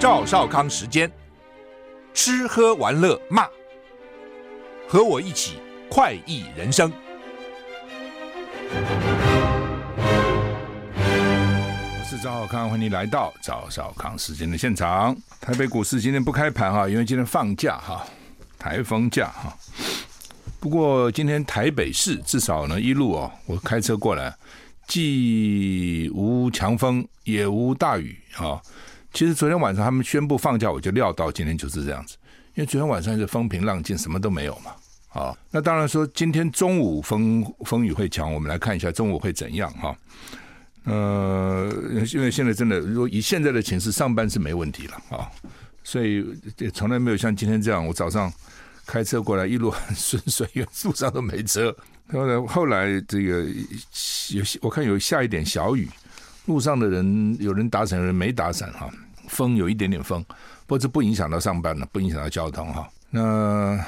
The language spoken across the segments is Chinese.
赵少康时间，吃喝玩乐骂，和我一起快意人生。我是赵少康，欢迎来到赵少康时间的现场。台北股市今天不开盘哈，因为今天放假哈，台风假哈。不过今天台北市至少呢一路哦，我开车过来，既无强风也无大雨啊。其实昨天晚上他们宣布放假，我就料到今天就是这样子，因为昨天晚上是风平浪静，什么都没有嘛。啊，那当然说今天中午风风雨会强，我们来看一下中午会怎样哈。呃，因为现在真的，如果以现在的情势，上班是没问题了啊，所以也从来没有像今天这样，我早上开车过来一路很顺遂，因为路上都没车。后来后来这个有我看有下一点小雨。路上的人有人打伞，有人没打伞哈。风有一点点风，不过这不影响到上班了，不影响到交通哈。那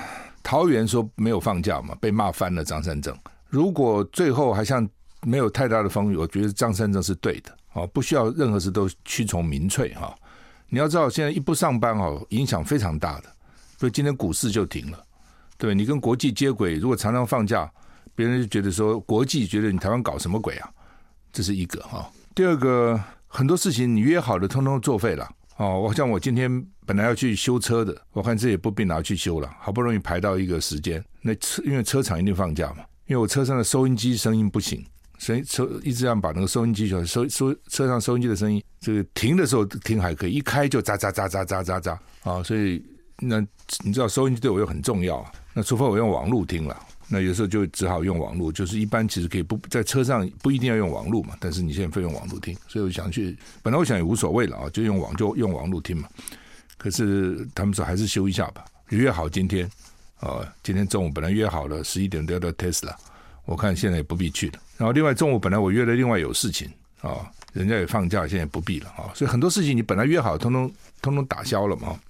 桃园说没有放假嘛，被骂翻了。张善政如果最后还像没有太大的风雨，我觉得张善政是对的哦，不需要任何事都屈从民粹哈。你要知道，现在一不上班哦，影响非常大的。所以今天股市就停了，对，你跟国际接轨，如果常常放假，别人就觉得说国际觉得你台湾搞什么鬼啊？这是一个哈。第二个，很多事情你约好的，通通作废了哦。我像我今天本来要去修车的，我看这也不必拿去修了，好不容易排到一个时间，那车因为车厂一定放假嘛，因为我车上的收音机声音不行，所以车一直要把那个收音机收收收车上收音机的声音，这个停的时候听还可以，一开就喳喳喳喳喳喳喳啊，所以那你知道收音机对我又很重要，那除非我用网路听了。那有时候就只好用网络，就是一般其实可以不在车上不一定要用网络嘛，但是你现在非用网络听，所以我想去，本来我想也无所谓了啊，就用网就用网络听嘛。可是他们说还是修一下吧，约好今天啊，今天中午本来约好了十一点都要到 Tesla，我看现在也不必去了。然后另外中午本来我约了另外有事情啊，人家也放假，现在不必了啊，所以很多事情你本来约好，通通通通打消了嘛。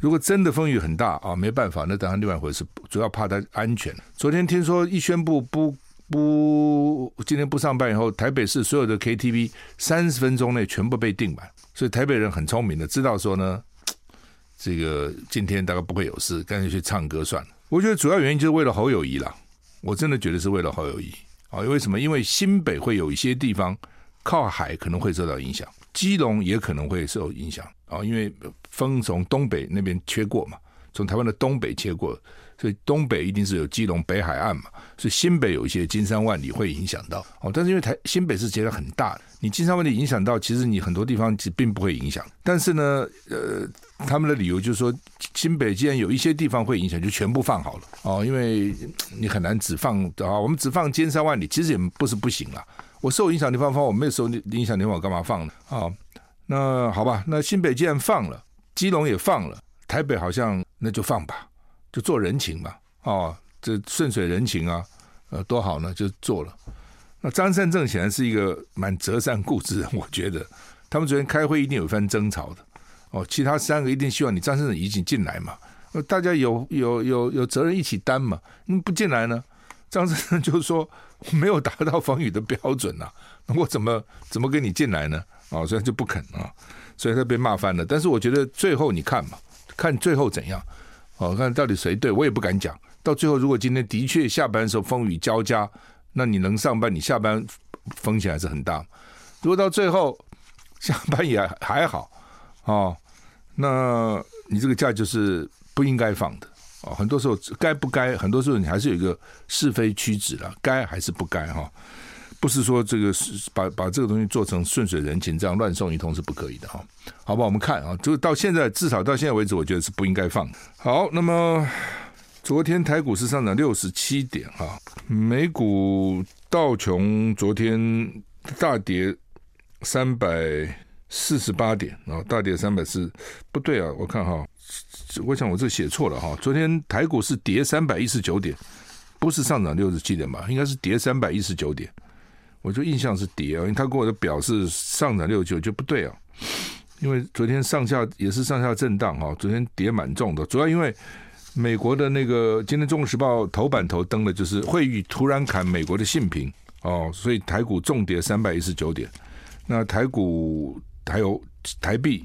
如果真的风雨很大啊，没办法，那当然另外一回事。主要怕它安全。昨天听说一宣布不不今天不上班以后，台北市所有的 KTV 三十分钟内全部被订满。所以台北人很聪明的，知道说呢，这个今天大概不会有事，干脆去唱歌算了。我觉得主要原因就是为了侯友谊啦，我真的觉得是为了侯友谊啊。因为什么？因为新北会有一些地方靠海可能会受到影响，基隆也可能会受影响啊，因为。风从东北那边切过嘛，从台湾的东北切过，所以东北一定是有基隆北海岸嘛，所以新北有一些金山万里会影响到哦。但是因为台新北是截得很大，你金山万里影响到，其实你很多地方其实并不会影响。但是呢，呃，他们的理由就是说，新北既然有一些地方会影响，就全部放好了哦，因为你很难只放啊，我们只放金山万里，其实也不是不行啦。我受影响地方放，我没有受影响地方，我干嘛放呢？啊，那好吧，那新北既然放了。基隆也放了，台北好像那就放吧，就做人情嘛，哦，这顺水人情啊，呃，多好呢，就做了。那张善政显然是一个蛮折善固执的人，我觉得他们昨天开会一定有一番争吵的，哦，其他三个一定希望你张善政一起进来嘛，大家有有有有责任一起担嘛，你不进来呢？张善政就是说 没有达到防御的标准呐、啊，那我怎么怎么跟你进来呢？哦，所以就不肯啊。所以他被骂翻了，但是我觉得最后你看嘛，看最后怎样，哦，看到底谁对，我也不敢讲。到最后，如果今天的确下班的时候风雨交加，那你能上班，你下班风险还是很大。如果到最后下班也还好，哦，那你这个假就是不应该放的。哦，很多时候该不该，很多时候你还是有一个是非曲直了，该还是不该哈。不是说这个是把把这个东西做成顺水人情，这样乱送一通是不可以的哈。好吧，我们看啊，就到现在至少到现在为止，我觉得是不应该放。好，那么昨天台股是上涨六十七点哈，美股道琼昨天大跌三百四十八点啊，大跌三百四，不对啊，我看哈，我想我这写错了哈，昨天台股是跌三百一十九点，不是上涨六十七点吧？应该是跌三百一十九点。我就印象是跌啊，因为他给我的表示上涨六九就不对啊，因为昨天上下也是上下震荡哈，昨天跌蛮重的，主要因为美国的那个今天《中国时报》头版头登的就是会议突然砍美国的信评哦，所以台股重跌三百一十九点，那台股还有台币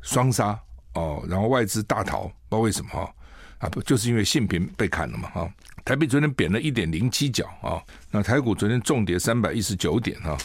双杀哦，然后外资大逃，不知道为什么哈啊不就是因为信评被砍了嘛哈？台币昨天贬了一点零七角啊，那台股昨天重跌三百一十九点哈，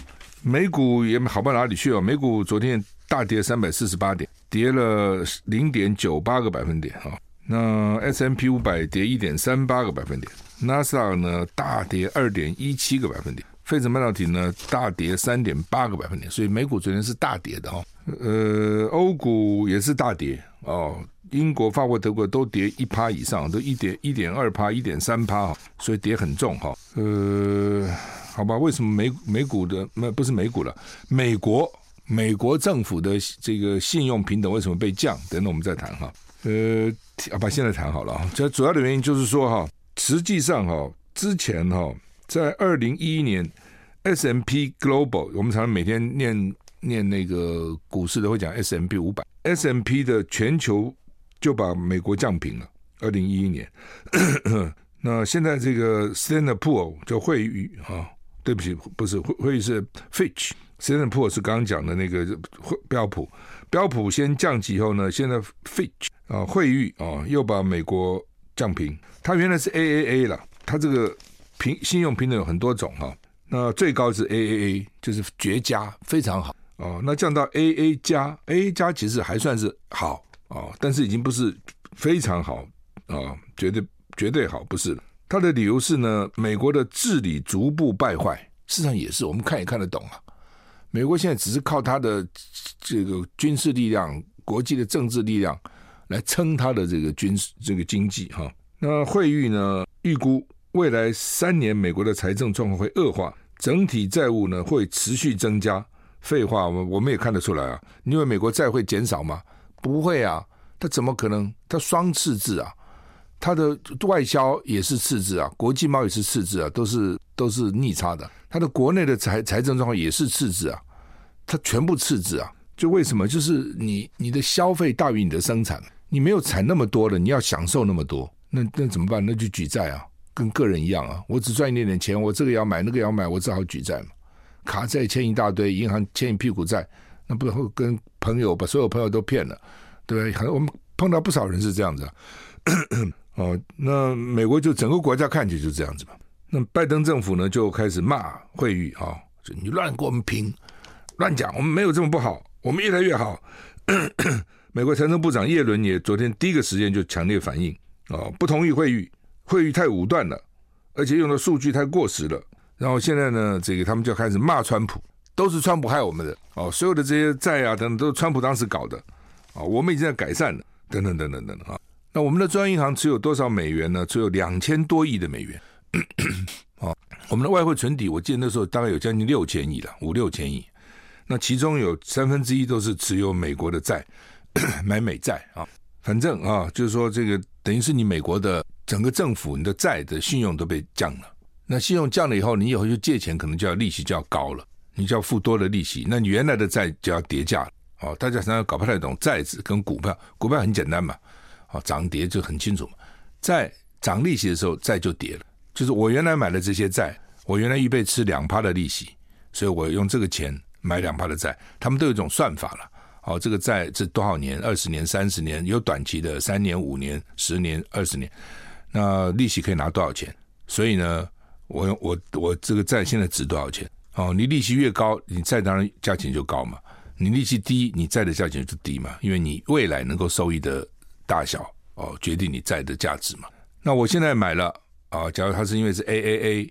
美股也好不到哪里去哦，美股昨天大跌三百四十八点，跌了零点九八个百分点啊。那 S M P 五百跌一点三八个百分点，，N A S A 呢大跌二点一七个百分点，费城半导体呢大跌三点八个百分点，所以美股昨天是大跌的哈。呃，欧股也是大跌哦，英国、法国、德国都跌一趴以上，都一点一点二趴、一点三趴哈，所以跌很重哈。呃，好吧，为什么美美股的那不是美股了？美国美国政府的这个信用平等为什么被降？等等我们再谈哈。呃。啊，把现在谈好了啊。这主要的原因就是说哈，实际上哈，之前哈，在二零一一年 S M P Global，我们常常每天念念那个股市都会讲 S M P 五百，S M P 的全球就把美国降平了。二零一一年，那现在这个 Standard Poor 叫惠誉啊，对不起，不是惠惠誉是 Fitch，Standard Poor 是刚刚讲的那个标普，标普先降级以后呢，现在 Fitch。啊，惠誉啊，又把美国降平。它原来是 AAA 了，它这个评信用平等有很多种哈。那最高是 AAA，就是绝佳，非常好哦。那降到 AA 加，AA 加其实还算是好啊，但是已经不是非常好啊，绝对绝对好不是。他的理由是呢，美国的治理逐步败坏，事实上也是，我们看也看得懂啊。美国现在只是靠他的这个军事力量、国际的政治力量。来撑他的这个军事这个经济哈，那惠誉呢预估未来三年美国的财政状况会恶化，整体债务呢会持续增加。废话，我我们也看得出来啊，因为美国债会减少吗？不会啊，它怎么可能？它双赤字啊，它的外销也是赤字啊，国际贸易是赤字啊，都是都是逆差的。它的国内的财财政状况也是赤字啊，它全部赤字啊。就为什么？就是你你的消费大于你的生产。你没有产那么多了，你要享受那么多，那那怎么办？那就举债啊，跟个人一样啊。我只赚一点点钱，我这个要买，那个要买，我只好举债嘛。卡债欠一大堆，银行欠一屁股债，那不会跟朋友把所有朋友都骗了，对不对？我们碰到不少人是这样子啊。哦，那美国就整个国家看起来就这样子嘛。那拜登政府呢就开始骂惠誉啊，就你乱给我们评，乱讲，我们没有这么不好，我们越来越好。美国财政部长耶伦也昨天第一个时间就强烈反应，哦，不同意惠誉，惠誉太武断了，而且用的数据太过时了。然后现在呢，这个他们就开始骂川普，都是川普害我们的，哦，所有的这些债啊等等都是川普当时搞的，啊，我们已经在改善了，等等等等等等啊。那我们的中央银行持有多少美元呢？只有两千多亿的美元，啊，我们的外汇存底，我记得那时候大概有将近六千亿了，五六千亿，那其中有三分之一都是持有美国的债。买美债啊，反正啊，就是说这个等于是你美国的整个政府，你的债的信用都被降了。那信用降了以后，你以后就借钱可能就要利息就要高了，你就要付多的利息。那你原来的债就要跌价了。哦，大家常常搞不太懂债子跟股票，股票很简单嘛，哦，涨跌就很清楚嘛。债涨利息的时候，债就跌了。就是我原来买的这些债，我原来预备吃两趴的利息，所以我用这个钱买两趴的债，他们都有一种算法了。哦，这个债是多少年？二十年、三十年，有短期的三年、五年、十年、二十年，那利息可以拿多少钱？所以呢，我用我我这个债现在值多少钱？哦，你利息越高，你债当然价钱就高嘛。你利息低，你债的价钱就低嘛，因为你未来能够收益的大小哦，决定你债的价值嘛。那我现在买了啊，假如它是因为是 AAA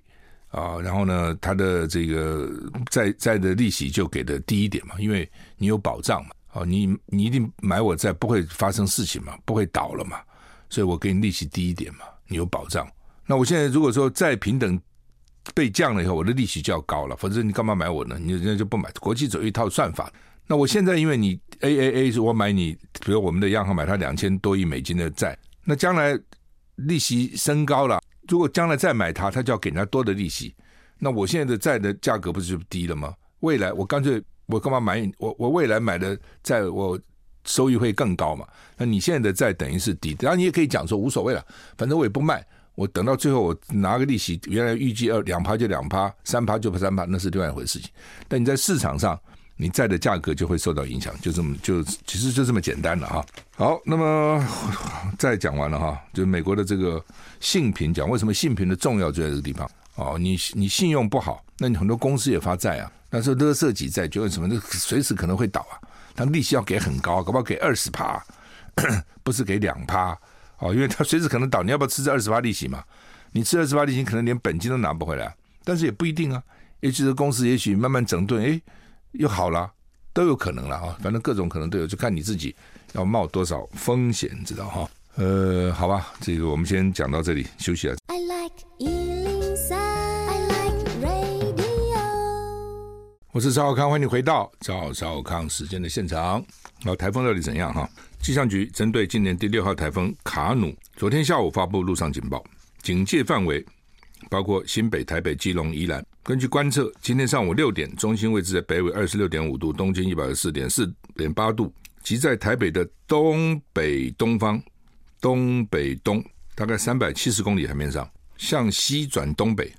啊，然后呢，它的这个债债的利息就给的低一点嘛，因为你有保障嘛。哦，你你一定买我债不会发生事情嘛，不会倒了嘛，所以我给你利息低一点嘛，你有保障。那我现在如果说债平等被降了以后，我的利息就要高了，否则你干嘛买我呢？你人家就不买。国际走一套算法。那我现在因为你 AAA 是我买你，比如我们的央行买它两千多亿美金的债，那将来利息升高了，如果将来再买它，它就要给人家多的利息。那我现在的债的价格不是就低了吗？未来我干脆。我干嘛买我？我未来买的债，我收益会更高嘛？那你现在的债等于是低，然后你也可以讲说无所谓了，反正我也不卖，我等到最后我拿个利息，原来预计二两趴就两趴，三趴就三趴，那是另外一回事情。但你在市场上，你债的价格就会受到影响，就这么就其实就这么简单了哈。好，那么 再讲完了哈，就美国的这个信评讲为什么信评的重要就在这个地方哦，你你信用不好，那你很多公司也发债啊，那时候勒瑟几债就为什么？那随时可能会倒啊，它利息要给很高，搞不好给二十趴，不是给两趴哦，因为它随时可能倒，你要不要吃这二十八利息嘛？你吃二十八利息，可能连本金都拿不回来，但是也不一定啊。也许这公司也许慢慢整顿，哎，又好了，都有可能了啊。反正各种可能都有，就看你自己要冒多少风险，知道哈？呃，好吧，这个我们先讲到这里，休息了。I like 103, I like radio。我是赵少康，欢迎你回到赵少康时间的现场。好，台风到底怎样哈？气象局针对今年第六号台风卡努，昨天下午发布陆上警报，警戒范围。包括新北、台北、基隆、宜兰。根据观测，今天上午六点，中心位置在北纬二十六点五度，东经一百二十四点四点八度，即在台北的东北东方、东北东，大概三百七十公里海面上，向西转东北，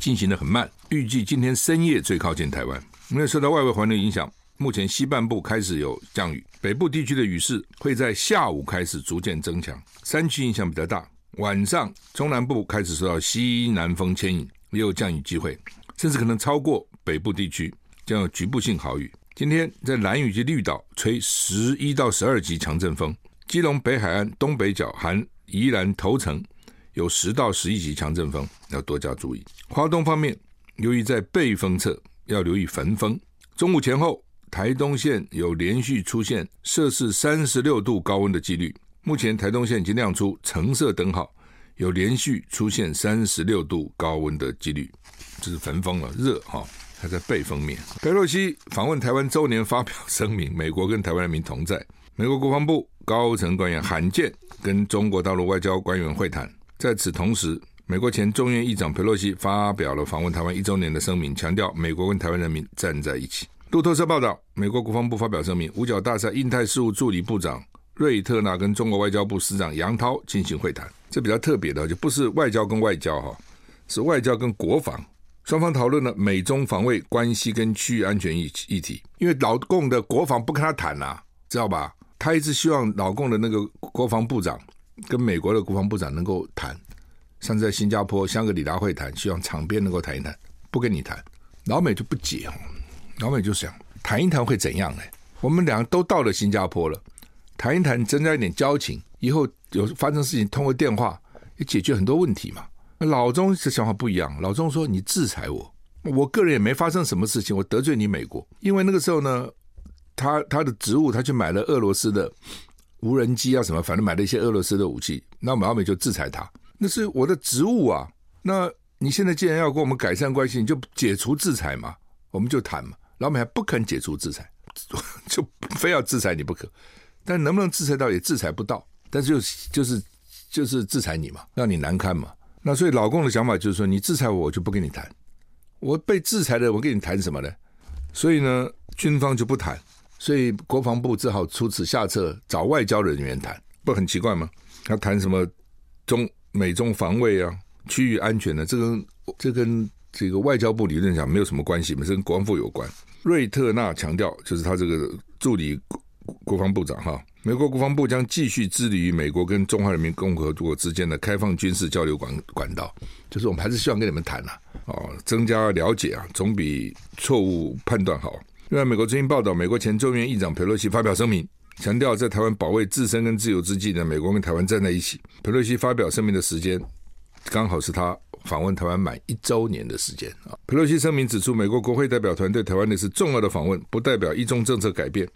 进行的很慢。预计今天深夜最靠近台湾。因为受到外围环流影响，目前西半部开始有降雨，北部地区的雨势会在下午开始逐渐增强，山区影响比较大。晚上，中南部开始受到西南风牵引，也有降雨机会，甚至可能超过北部地区，将有局部性豪雨。今天在兰屿及绿岛吹十一到十二级强阵风，基隆北海岸东北角含宜兰头城有十到十一级强阵风，要多加注意。花东方面，由于在背风侧，要留意焚风。中午前后，台东县有连续出现摄氏三十六度高温的几率。目前台东县已经亮出橙色灯号，有连续出现三十六度高温的几率，这是焚风了，热哈，还在背风面。裴洛西访问台湾周年发表声明，美国跟台湾人民同在。美国国防部高层官员罕见跟中国大陆外交官员会谈。在此同时，美国前众院议长裴洛西发表了访问台湾一周年的声明，强调美国跟台湾人民站在一起。路透社报道，美国国防部发表声明，五角大厦印太事务助理部长。瑞特纳跟中国外交部司长杨涛进行会谈，这比较特别的，就不是外交跟外交哈，是外交跟国防。双方讨论了美中防卫关系跟区域安全议议题。因为老共的国防不跟他谈呐、知道吧？他一直希望老共的那个国防部长跟美国的国防部长能够谈。上次在新加坡香格里拉会谈，希望场边能够谈一谈，不跟你谈，老美就不解哦。老美就想谈一谈会怎样呢？我们两个都到了新加坡了。谈一谈，增加一点交情，以后有发生事情，通过电话也解决很多问题嘛。老钟的想法不一样，老钟说你制裁我，我个人也没发生什么事情，我得罪你美国，因为那个时候呢，他他的职务，他去买了俄罗斯的无人机啊什么，反正买了一些俄罗斯的武器，那我们老美就制裁他，那是我的职务啊。那你现在既然要跟我们改善关系，你就解除制裁嘛，我们就谈嘛。老美还不肯解除制裁，就非要制裁你不可。但能不能制裁到也制裁不到，但是就就是就是制裁你嘛，让你难堪嘛。那所以老共的想法就是说，你制裁我，我就不跟你谈。我被制裁了，我跟你谈什么呢？所以呢，军方就不谈。所以国防部只好出此下策，找外交人员谈，不很奇怪吗？他谈什么中美中防卫啊，区域安全的，这跟这跟这个外交部理论上没有什么关系嘛，这跟国防部有关。瑞特纳强调，就是他这个助理。国防部长哈，美国国防部将继续致力于美国跟中华人民共和国之间的开放军事交流管管道，就是我们还是希望跟你们谈呐，哦，增加了解啊，总比错误判断好。另外，美国最新报道，美国前众议院议长佩洛西发表声明，强调在台湾保卫自身跟自由之际呢，美国跟台湾站在一起。佩洛西发表声明的时间，刚好是他访问台湾满一周年的时间啊。佩洛西声明指出，美国国会代表团对台湾的是重要的访问，不代表一中政策改变。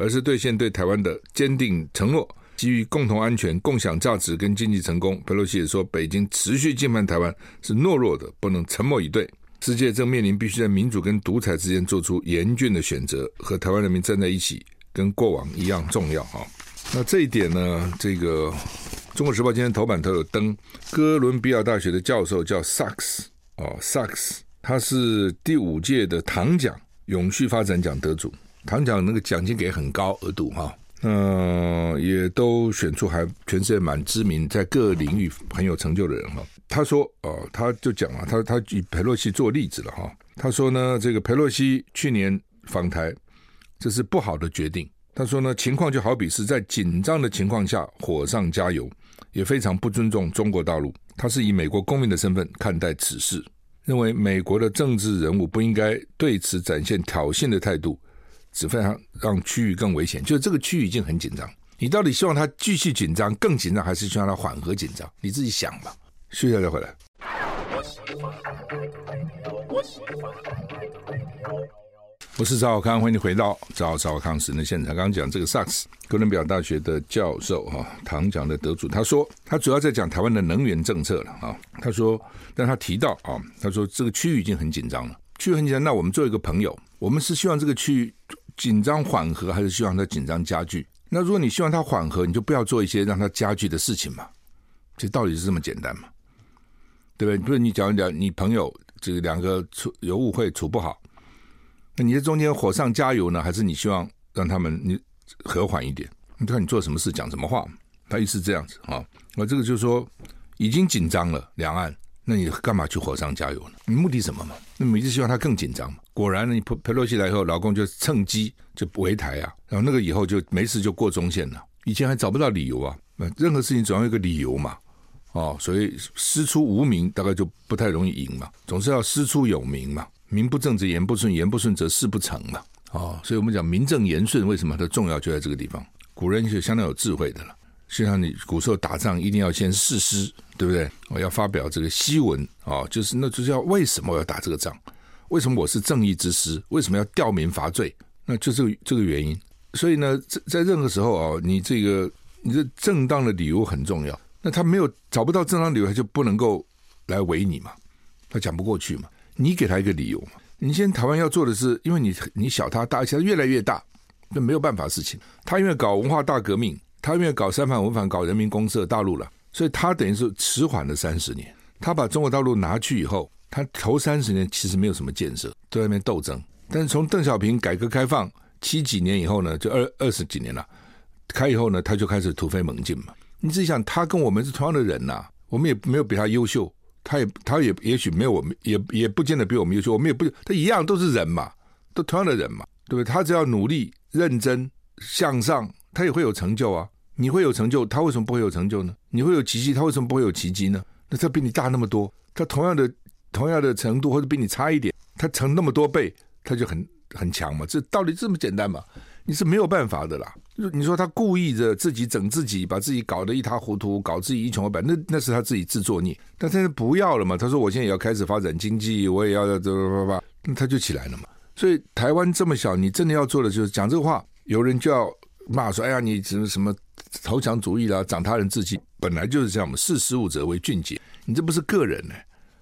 而是兑现对台湾的坚定承诺，基于共同安全、共享价值跟经济成功。佩洛西也说，北京持续进犯台湾是懦弱的，不能沉默以对。世界正面临必须在民主跟独裁之间做出严峻的选择，和台湾人民站在一起，跟过往一样重要啊。那这一点呢，这个《中国时报》今天头版头有登，哥伦比亚大学的教授叫萨克斯哦，萨克斯，他是第五届的唐奖永续发展奖得主。唐奖那个奖金给很高额度哈，嗯、也都选出还全世界蛮知名，在各领域很有成就的人哈。他说哦、他就讲了，他他以佩洛西做例子了哈。他说呢，这个佩洛西去年访台，这是不好的决定。他说呢，情况就好比是在紧张的情况下火上加油，也非常不尊重中国大陆。他是以美国公民的身份看待此事，认为美国的政治人物不应该对此展现挑衅的态度，只会让让区域更危险。就是这个区域已经很紧张，你到底希望他继续紧张、更紧张，还是希望他缓和紧张？你自己想吧。休息下再回来。我是赵小康，欢迎你回到赵少康时的现场。刚刚讲这个萨克斯哥伦比亚大学的教授哈，唐奖的得主，他说他主要在讲台湾的能源政策了啊。他说，但他提到啊，他说这个区域已经很紧张了，区域很紧张。那我们做一个朋友，我们是希望这个区域紧张缓和，还是希望它紧张加剧？那如果你希望它缓和，你就不要做一些让它加剧的事情嘛。这道理是这么简单嘛？对不对？不是你讲讲你朋友这个两个处有误会处不好。那你在中间火上加油呢，还是你希望让他们你和缓一点？你看你做什么事讲什么话，他意思是这样子啊。那这个就是说已经紧张了两岸，那你干嘛去火上加油呢？你目的什么嘛？那你是希望他更紧张嘛？果然呢，你佩佩洛西来以后，老公就趁机就围台啊，然后那个以后就没事就过中线了。以前还找不到理由啊，任何事情总要有个理由嘛。哦，所以师出无名大概就不太容易赢嘛，总是要师出有名嘛。名不正则言不顺，言不顺则事不成嘛。哦，所以我们讲名正言顺，为什么它重要就在这个地方？古人是相当有智慧的了。就像你古时候打仗，一定要先誓师，对不对？我要发表这个檄文啊，就是那就叫为什么我要打这个仗？为什么我是正义之师？为什么要吊民伐罪？那就这个这个原因。所以呢，在在任何时候啊，你这个你这正当的理由很重要。那他没有找不到正当理由，他就不能够来围你嘛，他讲不过去嘛。你给他一个理由嘛？你现在台湾要做的是，因为你你小他大，现在越来越大，那没有办法事情。他因为搞文化大革命，他因为搞三反五反，搞人民公社大陆了，所以他等于是迟缓了三十年。他把中国大陆拿去以后，他头三十年其实没有什么建设，在那边斗争。但是从邓小平改革开放七几年以后呢，就二二十几年了，开以后呢，他就开始突飞猛进嘛。你自己想，他跟我们是同样的人呐、我们也没有比他优秀。他也，他也也许没有我们，也也不见得比我们优秀。我们也不，他一样都是人嘛，都同样的人嘛，对不对？他只要努力、认真向上，他也会有成就啊。你会有成就，他为什么不会有成就呢？你会有奇迹，他为什么不会有奇迹呢？那他比你大那么多，他同样的同样的程度，或者比你差一点，他成那么多倍，他就很很强嘛。这道理这么简单嘛？你是没有办法的啦。你说他故意的自己整自己，把自己搞得一塌糊涂，搞自己一穷二白，那那是他自己自作孽。但他不要了嘛？他说我现在也要开始发展经济，我也要这这这，那他就起来了嘛。所以台湾这么小，你真的要做的就是讲这个话，有人就要骂说：“哎呀，你什么什么投降主义啦，长他人志气。”本来就是这样嘛，识时务者为俊杰。你这不是个人呢、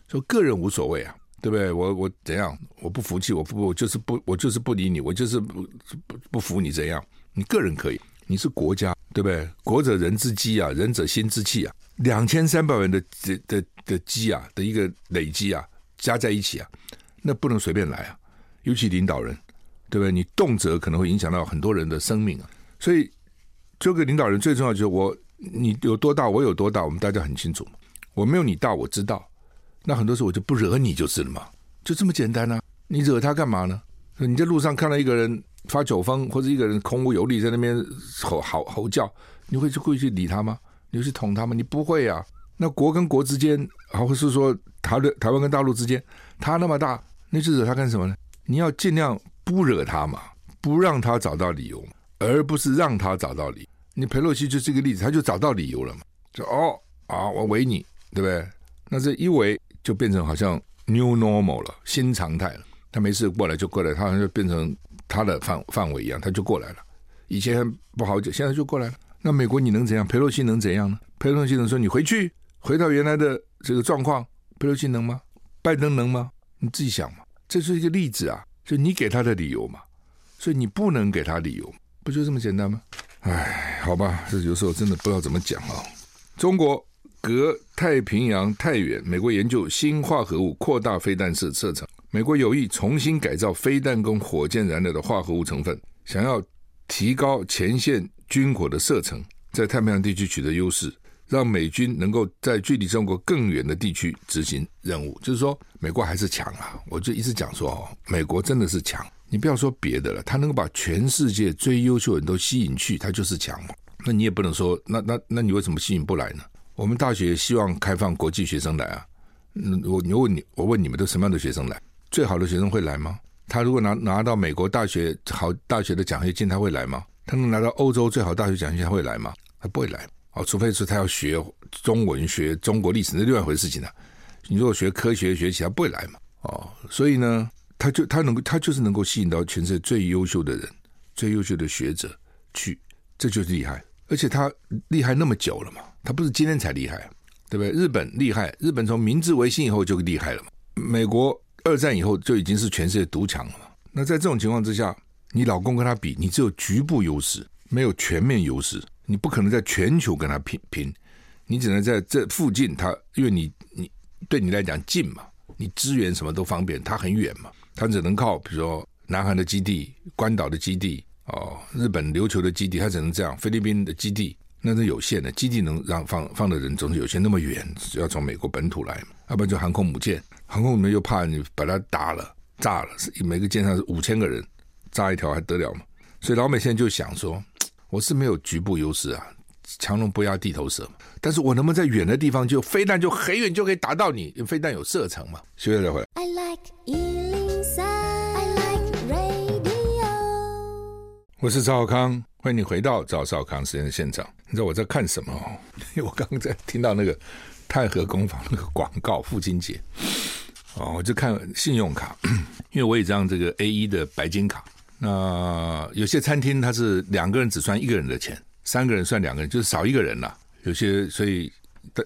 说个人无所谓啊。对不对？我我怎样？我不服气，我不我就是不我就是不理你，我就是不不服你怎样？你个人可以，你是国家，对不对？国者人之基啊，人者心之气啊，两千三百万的的的的基啊的一个累积啊，加在一起啊，那不能随便来啊。尤其领导人，对不对？你动辄可能会影响到很多人的生命啊。所以，这个领导人最重要就是我，你有多大，我有多大，我们大家很清楚。我没有你大，我知道。那很多时候我就不惹你就是了嘛，就这么简单啊！你惹他干嘛呢？你在路上看到一个人发酒疯，或者一个人空无有力在那边吼吼吼叫，你会去故意去理他吗？你会去捅他吗？你不会啊！那国跟国之间，或是说台的台湾跟大陆之间，他那么大，你去惹他干什么呢？你要尽量不惹他嘛，不让他找到理由，而不是让他找到理。你裴洛西就是一个例子，他就找到理由了嘛，就哦啊，我围你，对不对？那这一围。就变成好像 new normal 了，新常态了。他没事过来就过来，他好像就变成他的范范围一样，他就过来了。以前不好久，现在就过来了。那美国你能怎样？佩洛西能怎样呢？佩洛西能说你回去，回到原来的这个状况？佩洛西能吗？拜登能吗？你自己想嘛。这是一个例子啊，就你给他的理由嘛。所以你不能给他理由，不就这么简单吗？哎，好吧，这有时候真的不知道怎么讲啊。中国。隔太平洋太远，美国研究新化合物扩大飞弹射射程。美国有意重新改造飞弹跟火箭燃料的化合物成分，想要提高前线军火的射程，在太平洋地区取得优势。让美军能够在距离中国更远的地区执行任务。就是说，美国还是强啊！我就一直讲说哦，美国真的是强。你不要说别的了，他能够把全世界最优秀的人都吸引去，他就是强嘛。那你也不能说，那那那你为什么吸引不来呢？我们大学希望开放国际学生来啊。嗯，我你问你，我问你们都什么样的学生来？最好的学生会来吗？他如果拿拿到美国大学好大学的奖学金，他会来吗？他能拿到欧洲最好大学奖学金，他会来吗？他不会来哦，除非是他要学中文、学中国历史，那另外一回事情了。你如果学科学学习，他，不会来嘛？哦，所以呢，他就他能够他就是能够吸引到全世界最优秀的人、最优秀的学者去，这就是厉害。而且他厉害那么久了嘛，他不是今天才厉害，对不对？日本厉害，日本从明治维新以后就厉害了嘛。美国二战以后就已经是全世界独强了嘛。那在这种情况之下，你老公跟他比，你只有局部优势，没有全面优势。你不可能在全球跟他拼拼，你只能在这附近他。因为你你对你来讲近嘛，你支援什么都方便，他很远嘛，他只能靠比如说南韩的基地、关岛的基地。哦，日本琉球的基地，它只能这样；菲律宾的基地那是有限的，基地能让放放的人总是有限。那么远，要从美国本土来嘛，要不然就航空母舰，航空母舰又怕你把它打了、炸了，每个舰上是五千个人，炸一条还得了嘛？所以老美现在就想说，我是没有局部优势啊，强龙不压地头蛇，但是我能不能在远的地方就飞弹就很远就可以打到你？飞弹有射程嘛。休息再回来。I like 我是赵少康，欢迎你回到赵少康时间的现场。你知道我在看什么？因 为我刚刚在听到那个太和工坊那个广告，父亲节哦，我就看信用卡，因为我有张这个 A 一的白金卡。那有些餐厅它是两个人只算一个人的钱，三个人算两个人，就是少一个人了。有些所以，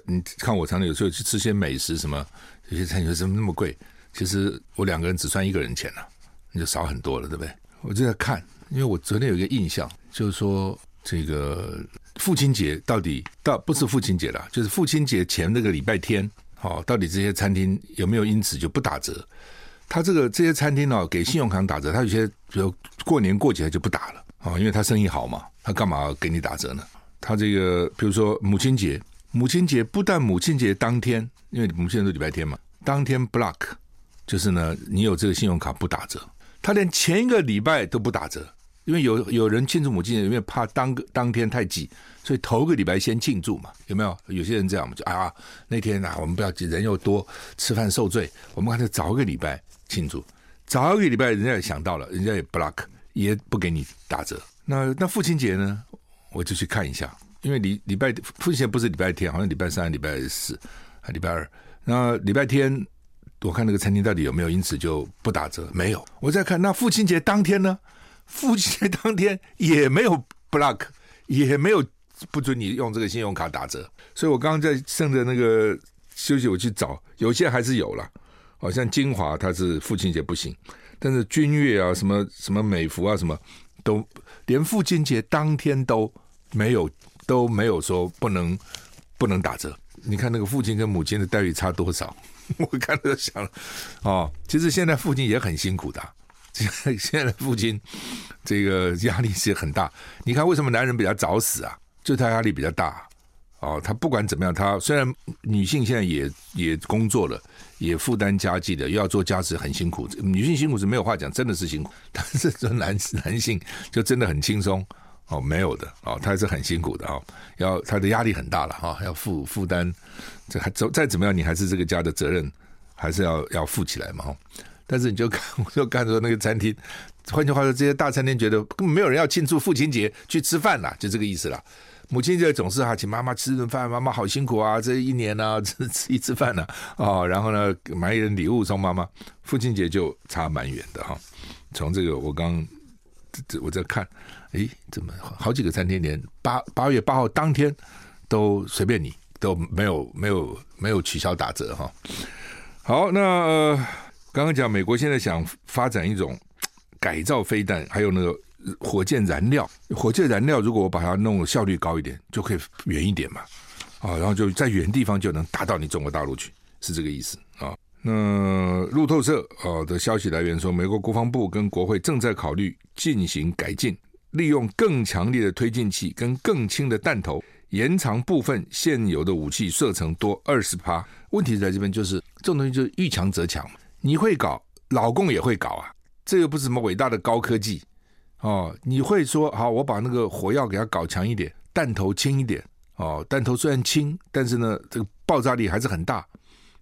你看我常常有时候去吃些美食，什么有些餐厅为什么那么贵？其实我两个人只算一个人钱了，那就少很多了，对不对？我就在看。因为我昨天有一个印象，就是说这个父亲节到底到不是父亲节了，就是父亲节前那个礼拜天，哦，到底这些餐厅有没有因此就不打折？他这个这些餐厅呢，给信用卡打折，他有些比如过年过节就不打了啊，因为他生意好嘛，他干嘛给你打折呢？他这个比如说母亲节，母亲节不但母亲节当天，因为母亲节是礼拜天嘛，当天 block 就是呢，你有这个信用卡不打折，他连前一个礼拜都不打折。因为有有人庆祝母亲节，因为怕当个当天太挤，所以头个礼拜先庆祝嘛，有没有？有些人这样嘛，就啊那天啊，我们不要挤，人又多，吃饭受罪，我们干脆早个礼拜庆祝，早个礼拜人家也想到了，人家也 block 也不给你打折。那那父亲节呢，我就去看一下，因为礼礼拜父亲节不是礼拜天，好像礼拜三、礼拜四礼拜二。那礼拜天我看那个餐厅到底有没有因此就不打折？没有。我再看那父亲节当天呢？父亲节当天也没有 block，也没有不准你用这个信用卡打折，所以我刚刚在趁着那个休息，我去找，有些还是有了，好像金华它是父亲节不行，但是君悦啊，什么什么美孚啊，什么都连父亲节当天都没有都没有说不能不能打折。你看那个父亲跟母亲的待遇差多少？我看了想了，哦，其实现在父亲也很辛苦的。现在的父亲，这个压力是很大。你看，为什么男人比较早死啊？就他压力比较大哦。他不管怎么样，他虽然女性现在也也工作了，也负担家计的，又要做家事，很辛苦。女性辛苦是没有话讲，真的是辛苦。但是说男男性就真的很轻松哦，没有的哦，他是很辛苦的哦。要他的压力很大了哈，要负负担。这还怎再怎么样，你还是这个家的责任，还是要要负起来嘛。但是你就看，我就看着那个餐厅，换句话说，这些大餐厅觉得根本没有人要庆祝父亲节去吃饭啦，就这个意思啦。母亲节总是哈请妈妈吃顿饭，妈妈好辛苦啊，这一年呢、啊、吃吃一次饭呢，哦，然后呢买一点礼物送妈妈。父亲节就差蛮远的哈。从这个我刚这我在看，诶，怎么好几个餐厅连八八月八号当天都随便你都没有没有没有取消打折哈。好，那。刚刚讲，美国现在想发展一种改造飞弹，还有那个火箭燃料。火箭燃料如果我把它弄效率高一点，就可以远一点嘛，啊，然后就在远地方就能打到你中国大陆去，是这个意思啊。那路透社啊的消息来源说，美国国防部跟国会正在考虑进行改进，利用更强烈的推进器跟更轻的弹头，延长部分现有的武器射程多二十趴。问题在这边，就是这种东西就是遇强则强。你会搞，老共也会搞啊，这又不是什么伟大的高科技哦。你会说好，我把那个火药给它搞强一点，弹头轻一点哦。弹头虽然轻，但是呢，这个爆炸力还是很大。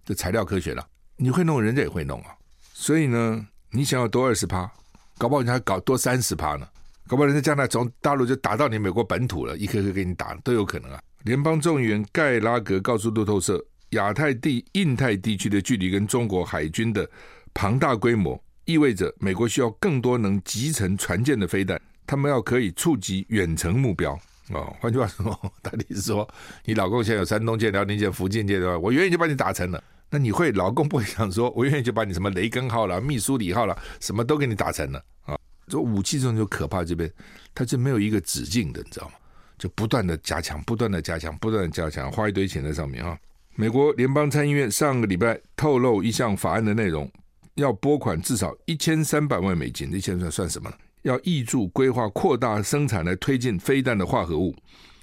这材料科学了，你会弄，人家也会弄啊。所以呢，你想要多二十趴，搞不好你还搞多三十趴呢。搞不好人家将来从大陆就打到你美国本土了，一颗颗给你打都有可能啊！联邦众议员盖拉格告诉路透社，亚太地、印太地区的距离跟中国海军的庞大规模，意味着美国需要更多能集成船舰的飞弹，他们要可以触及远程目标哦。换句话说，他的意思说，你老公现在有山东舰、辽宁舰、福建舰对吧？我远远就把你打沉了。那你会老公不会想说，我远远就把你什么雷根号了、密苏里号了，什么都给你打沉了啊？这武器这种就可怕，这边它就没有一个止境的，你知道吗？就不断的加强，不断的加强，不断的加强，花一堆钱在上面啊！美国联邦参议院上个礼拜透露一项法案的内容，要拨款至少一千三百万美金，一千算算什么呢？要挹注规划扩大生产来推进飞弹的化合物，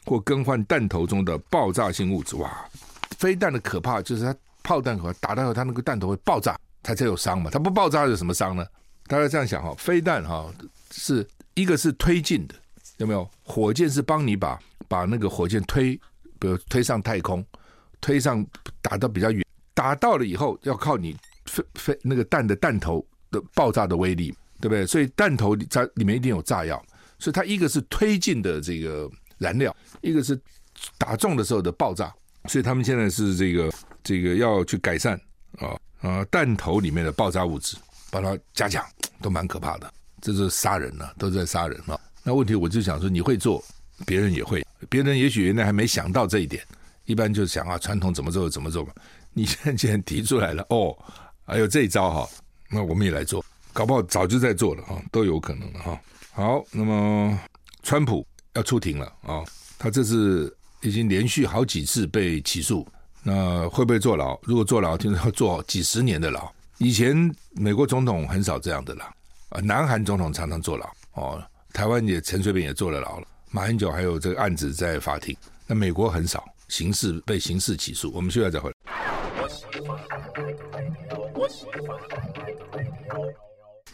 或更换弹头中的爆炸性物质。哇，飞弹的可怕就是它炮弹可打到，它那个弹头会爆炸，它才有伤嘛，它不爆炸有什么伤呢？大家这样想哈，飞弹哈是一个是推进的，有没有？火箭是帮你把把那个火箭推，比如推上太空，推上打到比较远，打到了以后要靠你飞飞那个弹的弹头的爆炸的威力，对不对？所以弹头在里面一定有炸药，所以它一个是推进的这个燃料，一个是打中的时候的爆炸，所以他们现在是这个这个要去改善啊啊弹头里面的爆炸物质。把它加强，都蛮可怕的。这是杀人呢，都在杀人啊。那问题我就想说，你会做，别人也会。别人也许原来还没想到这一点，一般就想啊，传统怎么做就怎么做嘛。你现在既然提出来了，哦，还有这一招哈，那我们也来做。搞不好早就在做了啊，都有可能的哈。好，那么川普要出庭了啊，他这次已经连续好几次被起诉，那会不会坐牢？如果坐牢，听说要坐几十年的牢。以前美国总统很少这样的啦，啊，南韩总统常常坐牢哦，台湾也陈水扁也坐了牢了，马英九还有这个案子在法庭，那美国很少刑事被刑事起诉。我们现在再回来。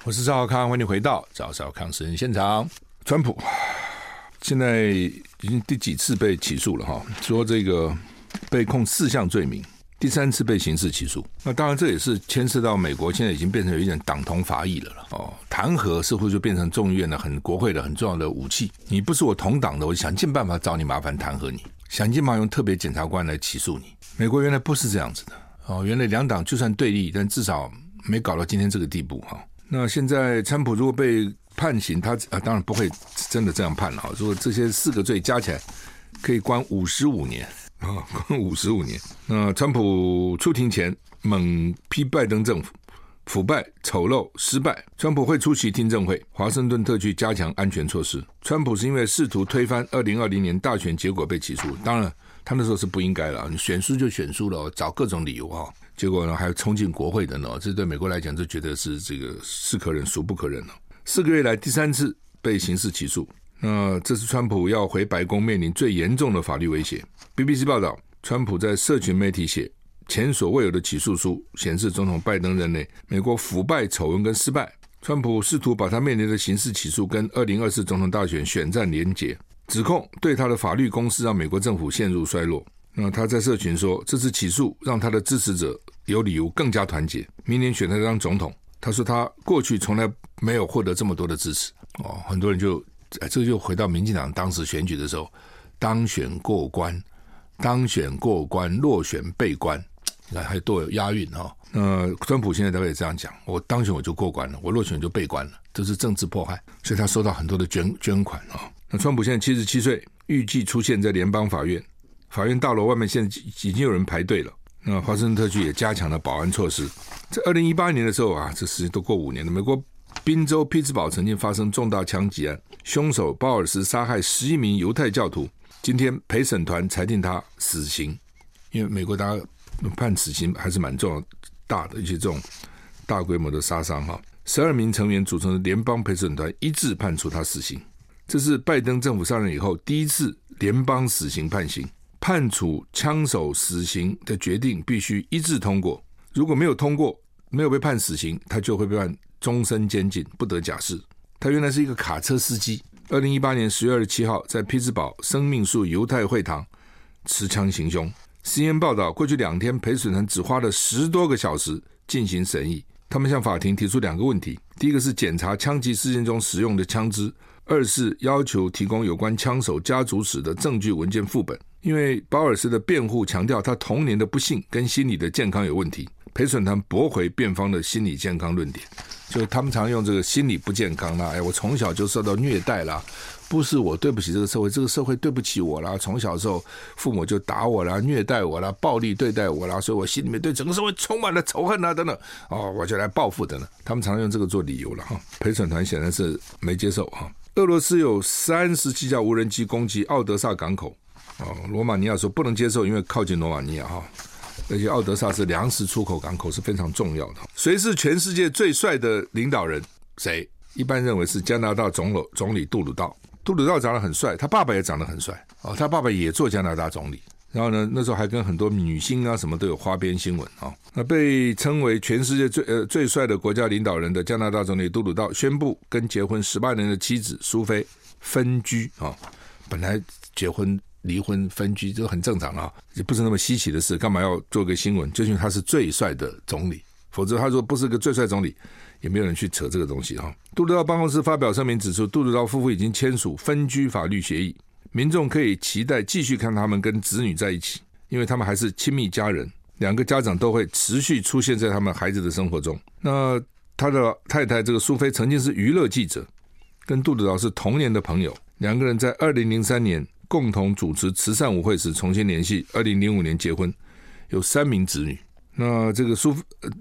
我是赵少康，欢迎回到赵少康私人现场。川普现在已经第几次被起诉了哈？说这个被控四项罪名。第三次被刑事起诉，那当然这也是牵涉到美国现在已经变成有一点党同伐异了了哦，弹劾似乎就变成众议院的很国会的很重要的武器。你不是我同党的，我想尽办法找你麻烦弹劾你，想尽办法用特别检察官来起诉你。美国原来不是这样子的哦，原来两党就算对立，但至少没搞到今天这个地步哈。那现在川普如果被判刑，他啊当然不会真的这样判了。如果这些四个罪加起来可以关五十五年。啊，关五十五年。那川普出庭前猛批拜登政府腐败、丑陋、失败。川普会出席听证会，华盛顿特区加强安全措施。川普是因为试图推翻二零二零年大选结果被起诉，当然他那时候是不应该了，你选输就选输了，找各种理由啊。结果呢，还要冲进国会的呢，这对美国来讲，就觉得是这个是可忍孰不可忍了。四个月来第三次被刑事起诉。那这次川普要回白宫，面临最严重的法律威胁。BBC 报道，川普在社群媒体写前所未有的起诉书，显示总统拜登任内美国腐败丑闻跟失败。川普试图把他面临的刑事起诉跟二零二四总统大选选战连结，指控对他的法律攻势让美国政府陷入衰落。那他在社群说，这次起诉让他的支持者有理由更加团结，明年选他当总统。他说他过去从来没有获得这么多的支持。哦，很多人就。哎，这就回到民进党当时选举的时候，当选过关，当选过关，落选被关，你看还多有押韵哈。那川普现在大概也这样讲：我当选我就过关了，我落选就被关了，这是政治迫害。所以他收到很多的捐捐款啊。那川普现在七十七岁，预计出现在联邦法院，法院大楼外面现在已经有人排队了。那华盛顿特区也加强了保安措施。在二零一八年的时候啊，这时间都过五年了，美国。宾州匹兹堡曾经发生重大枪击案，凶手鲍尔斯杀害十一名犹太教徒。今天陪审团裁定他死刑，因为美国大家判死刑还是蛮重要大的一些这种大规模的杀伤哈。十二名成员组成的联邦陪审团一致判处他死刑。这是拜登政府上任以后第一次联邦死刑判刑，判处枪手死刑的决定必须一致通过。如果没有通过，没有被判死刑，他就会被判终身监禁，不得假释。他原来是一个卡车司机。二零一八年十月二十七号，在匹兹堡生命树犹太会堂持枪行凶。CNN 报道，过去两天陪审团只花了十多个小时进行审议。他们向法庭提出两个问题：第一个是检查枪击事件中使用的枪支；二是要求提供有关枪手家族史的证据文件副本。因为保尔斯的辩护强调他童年的不幸跟心理的健康有问题。陪审团驳回辩方的心理健康论点，就他们常用这个心理不健康啦，哎，我从小就受到虐待啦，不是我对不起这个社会，这个社会对不起我啦。从小时候父母就打我啦，虐待我啦，暴力对待我啦，所以我心里面对整个社会充满了仇恨啊等等，哦，我就来报复等等。他们常用这个做理由了哈。陪审团显然是没接受哈。俄罗斯有三十七架无人机攻击奥德萨港口，哦，罗马尼亚说不能接受，因为靠近罗马尼亚哈。而且奥德萨是粮食出口港口，是非常重要的。谁是全世界最帅的领导人？谁？一般认为是加拿大总统总理杜鲁道。杜鲁道长得很帅，他爸爸也长得很帅哦。他爸爸也做加拿大总理，然后呢，那时候还跟很多女星啊什么都有花边新闻啊。那被称为全世界最呃最帅的国家领导人的加拿大总理杜鲁道宣布跟结婚十八年的妻子苏菲分居啊。本来结婚。离婚分居这很正常啊，也不是那么稀奇的事，干嘛要做个新闻？就因为他是最帅的总理，否则他说不是个最帅总理，也没有人去扯这个东西哈。杜鲁道办公室发表声明指出，杜鲁道夫妇已经签署分居法律协议，民众可以期待继续看他们跟子女在一起，因为他们还是亲密家人，两个家长都会持续出现在他们孩子的生活中。那他的太太这个苏菲曾经是娱乐记者，跟杜鲁道是童年的朋友，两个人在二零零三年。共同主持慈善舞会时重新联系，二零零五年结婚，有三名子女。那这个苏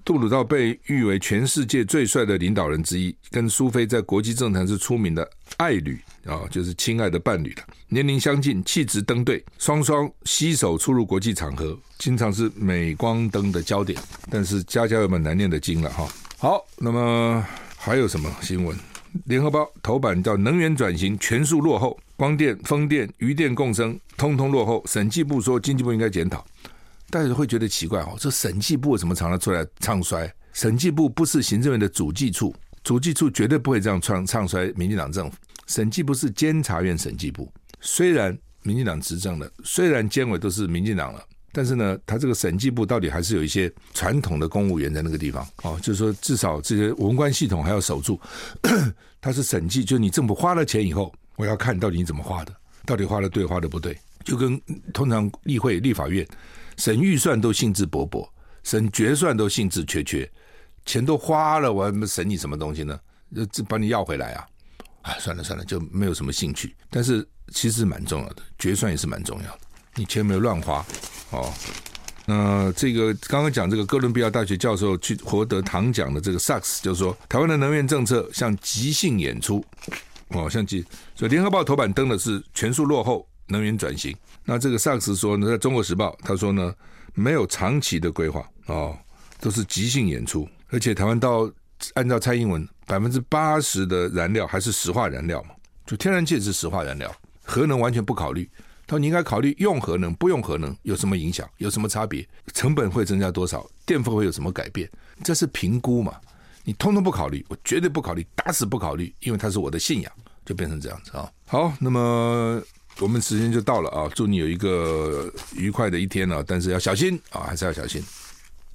杜鲁道被誉为全世界最帅的领导人之一，跟苏菲在国际政坛是出名的爱侣啊，就是亲爱的伴侣了。年龄相近，气质登对，双双携手出入国际场合，经常是镁光灯的焦点。但是家家有本难念的经了哈。好，那么还有什么新闻？联合报头版叫能源转型全数落后。光电、风电、渔电共生，通通落后。审计部说，经济部应该检讨。大家会觉得奇怪哦，这审计部怎么常常出来唱衰？审计部不是行政院的主计处，主计处绝对不会这样唱唱衰民进党政府。审计部是监察院审计部，虽然民进党执政了，虽然监委都是民进党了，但是呢，他这个审计部到底还是有一些传统的公务员在那个地方哦，就是说至少这些文官系统还要守住。他是审计，就是你政府花了钱以后。我要看到底你怎么花的，到底花的对，花的不对，就跟通常议会、立法院审预算都兴致勃勃，审决算都兴致缺缺，钱都花了，我还审你什么东西呢？这把你要回来啊！啊，算了算了，就没有什么兴趣。但是其实蛮重要的，决算也是蛮重要的。你钱没有乱花哦。那这个刚刚讲这个哥伦比亚大学教授去获得唐奖的这个萨克斯，就是说台湾的能源政策像即兴演出。哦，像即，所以联合报头版登的是全数落后能源转型。那这个萨克斯说呢，在中国时报他说呢，没有长期的规划哦，都是即兴演出。而且台湾到按照蔡英文百分之八十的燃料还是石化燃料嘛，就天然气是石化燃料，核能完全不考虑。说你应该考虑用核能不用核能有什么影响，有什么差别，成本会增加多少，电费会有什么改变，这是评估嘛。你通通不考虑，我绝对不考虑，打死不考虑，因为它是我的信仰，就变成这样子啊。好，那么我们时间就到了啊，祝你有一个愉快的一天啊，但是要小心啊，还是要小心。